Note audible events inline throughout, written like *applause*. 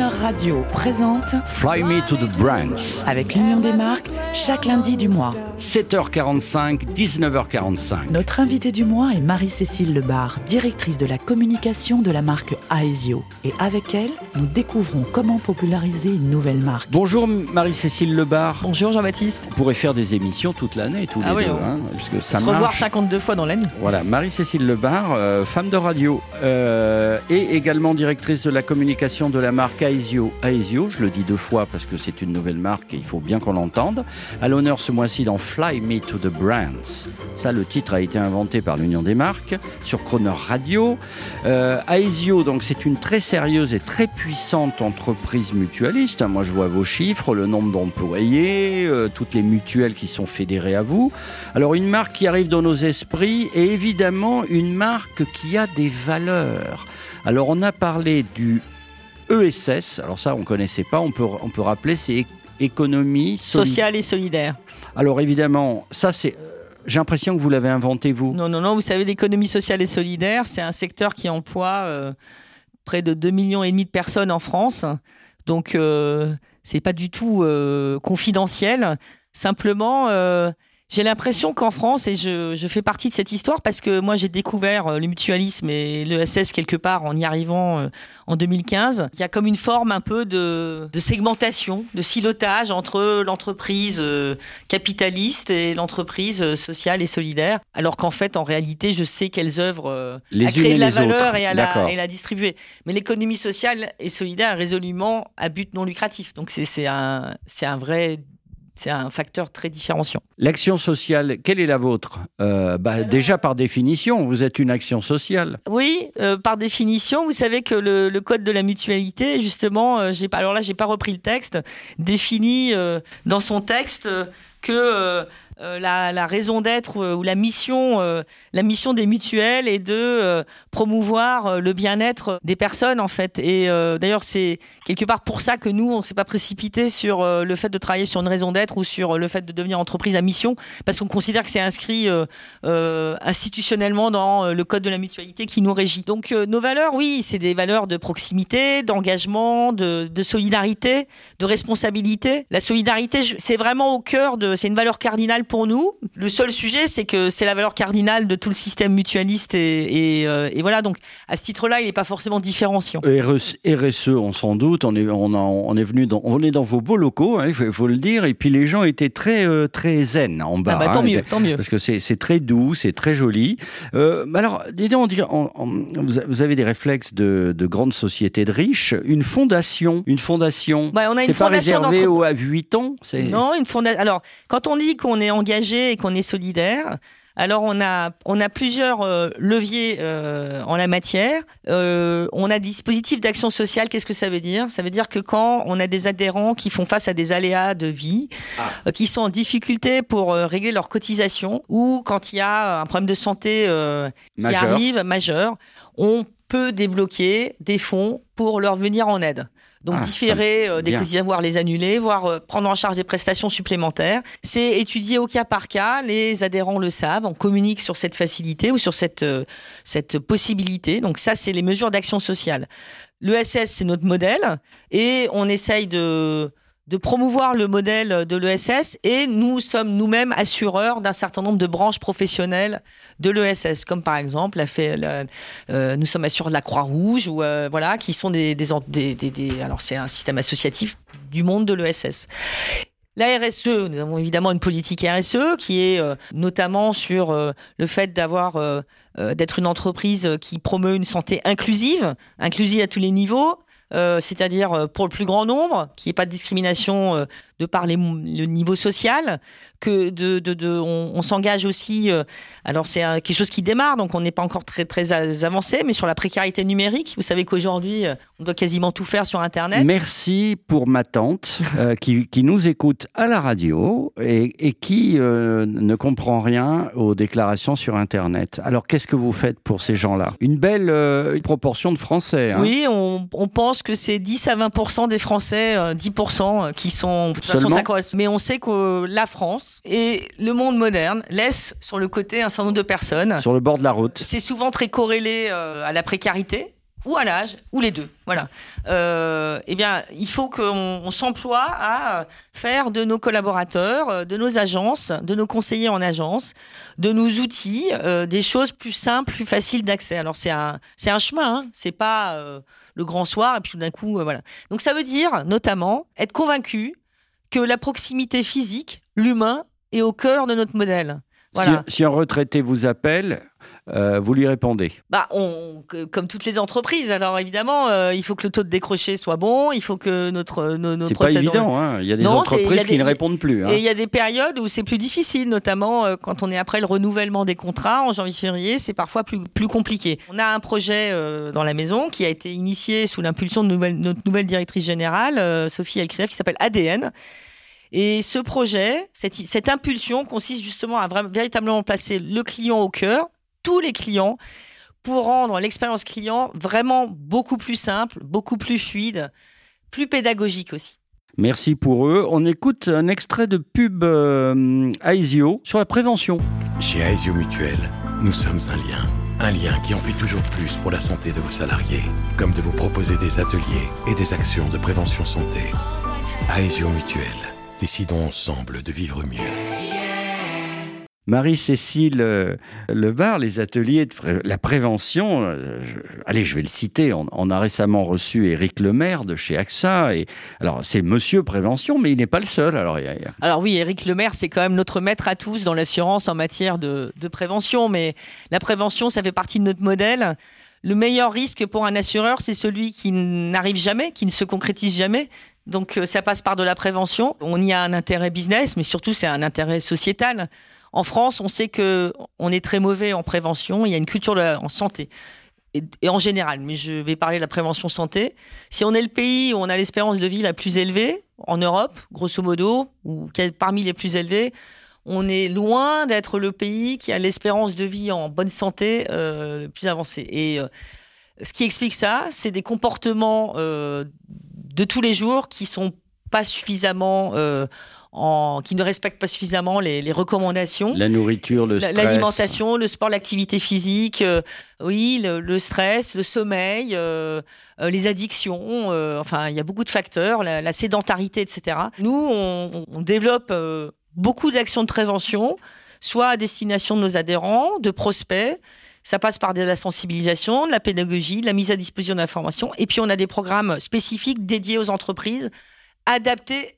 Radio présente Fly Me to the Brands. avec l'Union des marques chaque lundi du mois. 7h45, 19h45. Notre invitée du mois est Marie-Cécile Lebar, directrice de la communication de la marque Aesio. Et avec elle, nous découvrons comment populariser une nouvelle marque. Bonjour Marie-Cécile Lebar. Bonjour Jean-Baptiste. On pourrait faire des émissions toute l'année, tous Ah les oui, deux, on- hein, puisque ça Se revoir marche. 52 fois dans l'année. Voilà, Marie-Cécile Lebar, euh, femme de radio, euh, et également directrice de la communication de la marque Aesio. Aesio, je le dis deux fois parce que c'est une nouvelle marque et il faut bien qu'on l'entende. À l'honneur ce mois-ci dans Fly Me to the Brands. Ça, le titre a été inventé par l'Union des marques sur Croner Radio. Euh, Aesio, donc, c'est une très sérieuse et très puissante entreprise mutualiste. Moi, je vois vos chiffres, le nombre d'employés, euh, toutes les mutuelles qui sont fédérées à vous. Alors, une marque qui arrive dans nos esprits et évidemment une marque qui a des valeurs. Alors, on a parlé du ESS. Alors, ça, on connaissait pas. On peut, on peut rappeler, c'est économie solide. Social et solidaire. Alors, évidemment, ça, c'est. euh, J'ai l'impression que vous l'avez inventé, vous. Non, non, non, vous savez, l'économie sociale et solidaire, c'est un secteur qui emploie euh, près de 2 millions et demi de personnes en France. Donc, euh, c'est pas du tout euh, confidentiel. Simplement, euh, j'ai l'impression qu'en France, et je, je fais partie de cette histoire parce que moi j'ai découvert euh, le mutualisme et l'ESS quelque part en y arrivant euh, en 2015. Il y a comme une forme un peu de, de segmentation, de silotage entre l'entreprise euh, capitaliste et l'entreprise sociale et solidaire. Alors qu'en fait, en réalité, je sais qu'elles œuvrent euh, Les à créer de la valeur autres. et à la, et la distribuer. Mais l'économie sociale et solidaire est résolument à but non lucratif. Donc c'est c'est un, c'est un vrai, c'est un facteur très différenciant. L'action sociale, quelle est la vôtre? Euh, bah, Déjà, par définition, vous êtes une action sociale. Oui, euh, par définition, vous savez que le, le code de la mutualité, justement, euh, j'ai pas, alors là, j'ai pas repris le texte, définit dans son texte que euh, la, la raison d'être euh, ou la mission, euh, la mission des mutuelles est de euh, promouvoir euh, le bien-être des personnes en fait. Et euh, d'ailleurs, c'est quelque part pour ça que nous, on s'est pas précipité sur le fait de travailler sur une raison d'être ou sur le fait de devenir entreprise à mission, parce qu'on considère que c'est inscrit institutionnellement dans le code de la mutualité qui nous régit. Donc nos valeurs, oui, c'est des valeurs de proximité, d'engagement, de, de solidarité, de responsabilité. La solidarité, c'est vraiment au cœur de, c'est une valeur cardinale pour nous. Le seul sujet, c'est que c'est la valeur cardinale de tout le système mutualiste et, et, euh, et voilà. Donc à ce titre-là, il n'est pas forcément différenciant. RSE, on s'en doute, on est, on, en- on est venu dans, on est dans vos beaux locaux, hein, il faut, faut le dire, et puis les gens étaient très, euh, très zen en bas. Ah bah, tant hein, mieux, tant mieux. Parce que c'est très doux, c'est très joli. Euh, alors, on dirait- on- on- vous a- avez des réflexes de, de grandes sociétés de riches. Une fondation, une fondation, Bah, on a une c'est pas fondation réservé aux à 8 ans Non, une fondation. Alors, quand on dit qu'on est engagé et qu'on est solidaire, alors on a on a plusieurs euh, leviers euh, en la matière. Euh, on a des dispositifs d'action sociale. Qu'est-ce que ça veut dire? Ça veut dire que quand on a des adhérents qui font face à des aléas de vie, euh, qui sont en difficulté pour régler leurs cotisations, ou quand il y a un problème de santé qui arrive majeur, on peut débloquer des fonds pour leur venir en aide. Donc Ah, différer euh, des les annuler, voire euh, prendre en charge des prestations supplémentaires. C'est étudié au cas par cas. Les adhérents le savent. On communique sur cette facilité ou sur cette euh, cette possibilité. Donc ça, c'est les mesures d'action sociale. L'ESS, c'est notre modèle et on essaye de de promouvoir le modèle de l'ESS et nous sommes nous-mêmes assureurs d'un certain nombre de branches professionnelles de l'ESS, comme par exemple la la- euh, nous sommes assureurs de la Croix-Rouge ou euh, voilà, qui sont des, des, des- alors c'est un système associatif du monde de l'ESS. La RSE, nous avons évidemment une politique RSE qui est euh, notamment sur le fait d'avoir d'être une entreprise qui promeut une santé inclusive, inclusive à tous les niveaux, c'est-à-dire euh, pour le plus grand nombre, qu'il n'y ait pas de discrimination euh, de par les mo- le niveau social, que de, de, de- on, on s'engage aussi. euh, alors c'est euh, quelque chose qui démarre, donc on n'est pas encore très très avancé, mais sur la précarité numérique. Vous savez qu'aujourd'hui, euh, on doit quasiment tout faire sur Internet. Merci pour ma tante euh, *laughs* qui, qui nous écoute à la radio et, et qui euh, ne comprend rien aux déclarations sur Internet. Alors qu'est-ce que vous faites pour ces gens-là? Une belle proportion de Français. hein. Oui, on, on pense que c'est 10 à 20% des Français, euh, 10 qui sont. Toute façon, ça correspond. Mais on sait que la France et le monde moderne laissent sur le côté un certain nombre de personnes. Sur le bord de la route. C'est souvent très corrélé euh, à la précarité. ou à l'âge, ou les deux. Voilà. Euh, eh bien, il faut qu'on s'emploie à faire de nos collaborateurs, euh, de nos agences, de nos conseillers en agence, de nos outils, euh, des choses plus simples, plus faciles d'accès. Alors c'est un, c'est un chemin. Hein. C'est pas euh, le grand soir et puis tout d'un coup, voilà. Donc ça veut dire notamment être convaincu que la proximité physique, l'humain, est au cœur de notre modèle. Si un retraité vous appelle, euh, vous lui répondez bah, on, Comme toutes les entreprises. Alors évidemment, euh, il faut que le taux de décroché soit bon, il faut que notre nos, nos C'est pas évident, hein. il y a des entreprises qui ne répondent plus. Hein. Et il y a des périodes où c'est plus difficile, notamment euh, quand on est après le renouvellement des contrats en janvier-février, c'est parfois plus, plus compliqué. On a un projet dans la maison qui a été initié sous l'impulsion de nouvelle, notre nouvelle directrice générale, Sophie Elkrieff, qui s'appelle ADN. Et ce projet, cette, cette impulsion consiste justement à vraiment, véritablement placer le client au cœur, tous les clients pour rendre l'expérience client vraiment beaucoup plus simple, beaucoup plus fluide, plus pédagogique aussi. Merci pour eux. On écoute un extrait de pub euh, Aesio sur la prévention. Chez Aesio Mutuel, nous sommes un lien. Un lien qui en fait toujours plus pour la santé de vos salariés, comme de vous proposer des ateliers et des actions de prévention santé. Aesio Mutuel, décidons ensemble de vivre mieux. Marie-Cécile euh, Lebar, les ateliers de la prévention, euh, allez, je vais le citer, on, a récemment reçu Éric Lemaire de chez AXA, et alors c'est Monsieur Prévention, mais il n'est pas le seul. Alors, alors oui, Éric Lemaire, c'est quand même notre maître à tous dans l'assurance en matière de, prévention, mais la prévention, ça fait partie de notre modèle. Le meilleur risque pour un assureur, c'est celui qui n'arrive jamais, qui ne se concrétise jamais. Donc euh, ça passe par de la prévention. On y a un intérêt business, mais surtout c'est un intérêt sociétal. En France, on sait que on est très mauvais en prévention. Il y a une culture en santé. Et, en général, mais je vais parler de la prévention santé. Si on est le pays où on a l'espérance de vie la plus élevée en Europe, grosso modo, ou parmi les plus élevés, on est loin d'être le pays qui a l'espérance de vie en bonne santé euh, plus avancée. Et euh, ce qui explique ça, c'est des comportements euh, de tous les jours qui sont pas suffisamment qui ne respectent pas suffisamment les, recommandations. La nourriture, le stress. L'alimentation, le sport, l'activité physique, euh, oui, le, stress, le sommeil, euh, euh, les addictions. enfin, il y a beaucoup de facteurs, la, sédentarité, etc. Nous, on, on développe beaucoup d'actions de prévention, soit à destination de nos adhérents, de prospects. Ça passe par de la sensibilisation, de la pédagogie, de la mise à disposition d'informations. Et puis, on a des programmes spécifiques dédiés aux entreprises adaptés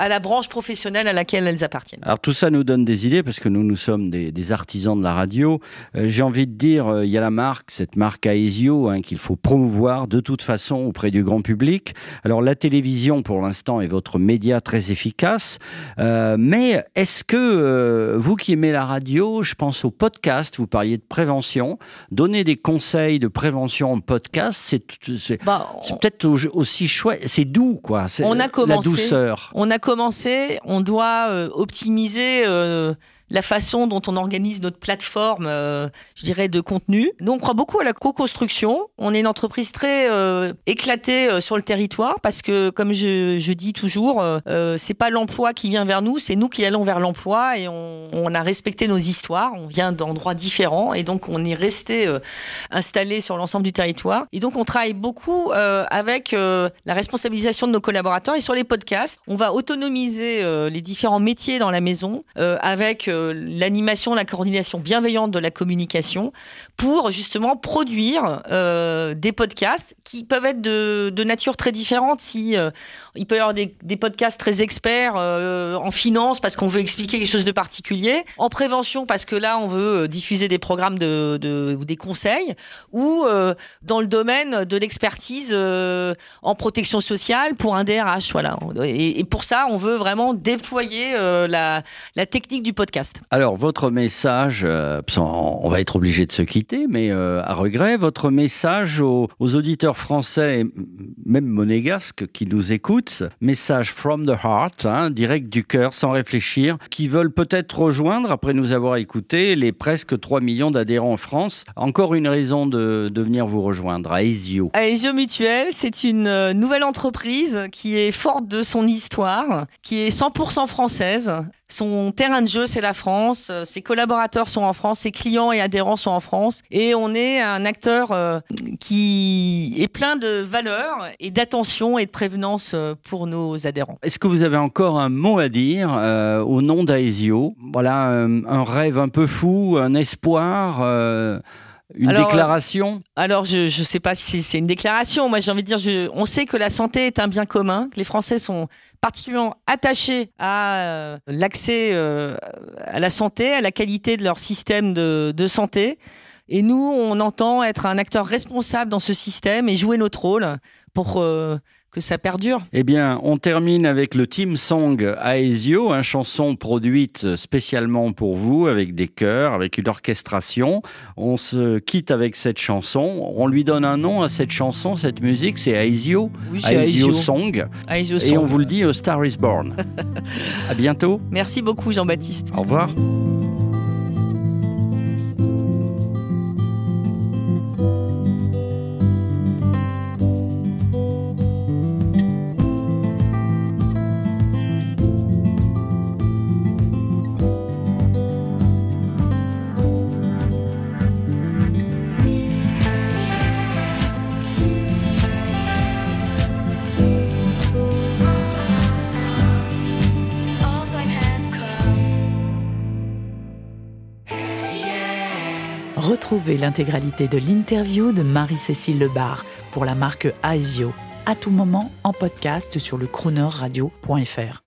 à la branche professionnelle à laquelle elles appartiennent. Alors tout ça nous donne des idées parce que nous, nous sommes des, artisans de la radio. Euh, j'ai envie de dire, euh, il y a la marque, cette marque Aesio, hein, qu'il faut promouvoir de toute façon auprès du grand public. Alors la télévision, pour l'instant, est votre média très efficace. Euh, mais est-ce que vous qui aimez la radio, je pense au podcast, vous parliez de prévention, donner des conseils de prévention en podcast, c'est bah, peut-être aussi chouette, c'est doux quoi. On a commencé, la douceur. On a commencer, on doit euh, optimiser euh, la façon dont on organise notre plateforme, euh, je dirais, de contenu. Nous, on croit beaucoup à la co-construction. On est une entreprise très euh, éclatée euh, sur le territoire parce que, comme je, dis toujours, euh, c'est pas l'emploi qui vient vers nous, c'est nous qui allons vers l'emploi et on, on, a respecté nos histoires. On vient d'endroits différents et donc on est resté installé sur l'ensemble du territoire. Et donc on travaille beaucoup avec la responsabilisation de nos collaborateurs et sur les podcasts. On va autonomiser les différents métiers dans la maison avec l'animation, la coordination bienveillante de la communication pour justement produire euh, des podcasts qui peuvent être de, nature très différente. Si euh, il peut y avoir des, podcasts très experts euh, en finance parce qu'on veut expliquer quelque chose de particulier, en prévention parce que là on veut diffuser des programmes de, de des conseils, ou dans le domaine de l'expertise en protection sociale pour un DRH. Voilà. Et, pour ça, on veut vraiment déployer la technique du podcast. Alors, votre message, euh, on va être obligé de se quitter, mais euh, à regret, votre message aux, auditeurs français, même monégasques qui nous écoutent, message from the heart, hein, direct du cœur, sans réfléchir, qui veulent peut-être rejoindre, après nous avoir écouté, les presque 3 millions d'adhérents en France. Encore une raison de, de venir vous rejoindre, à Aesio. Aesio Mutuel, c'est une euh, nouvelle entreprise qui est forte de son histoire, qui est 100% française, Son terrain de jeu, c'est la France. Euh, ses collaborateurs sont en France. Ses clients et adhérents sont en France. Et on est un acteur euh, qui est plein de valeurs et d'attention et de prévenance euh, pour nos adhérents. Est-ce que vous avez encore un mot à dire au nom d'Aesio Voilà, un, rêve un peu fou, un espoir une déclaration Alors, je ne sais pas si c'est une déclaration. Moi, j'ai envie de dire, je, on sait que la santé est un bien commun, que les Français sont particulièrement attachés à euh, l'accès euh, à la santé, à la qualité de leur système de, de santé. Et nous, on entend être un acteur responsable dans ce système et jouer notre rôle pour euh, que ça perdure. Eh bien, on termine avec le Team Song Aesio, une chanson produite spécialement pour vous, avec des chœurs, avec une orchestration. On se quitte avec cette chanson. On lui donne un nom à cette chanson, cette musique, c'est Aesio. Oui, Aesio, Song. Et on vous le dit, A Star is Born. *laughs* à bientôt. Merci beaucoup, Jean-Baptiste. Au revoir. Retrouvez l'intégralité de l'interview de Marie-Cécile Lebar pour la marque Aesio, à tout moment en podcast sur le Radio.fr.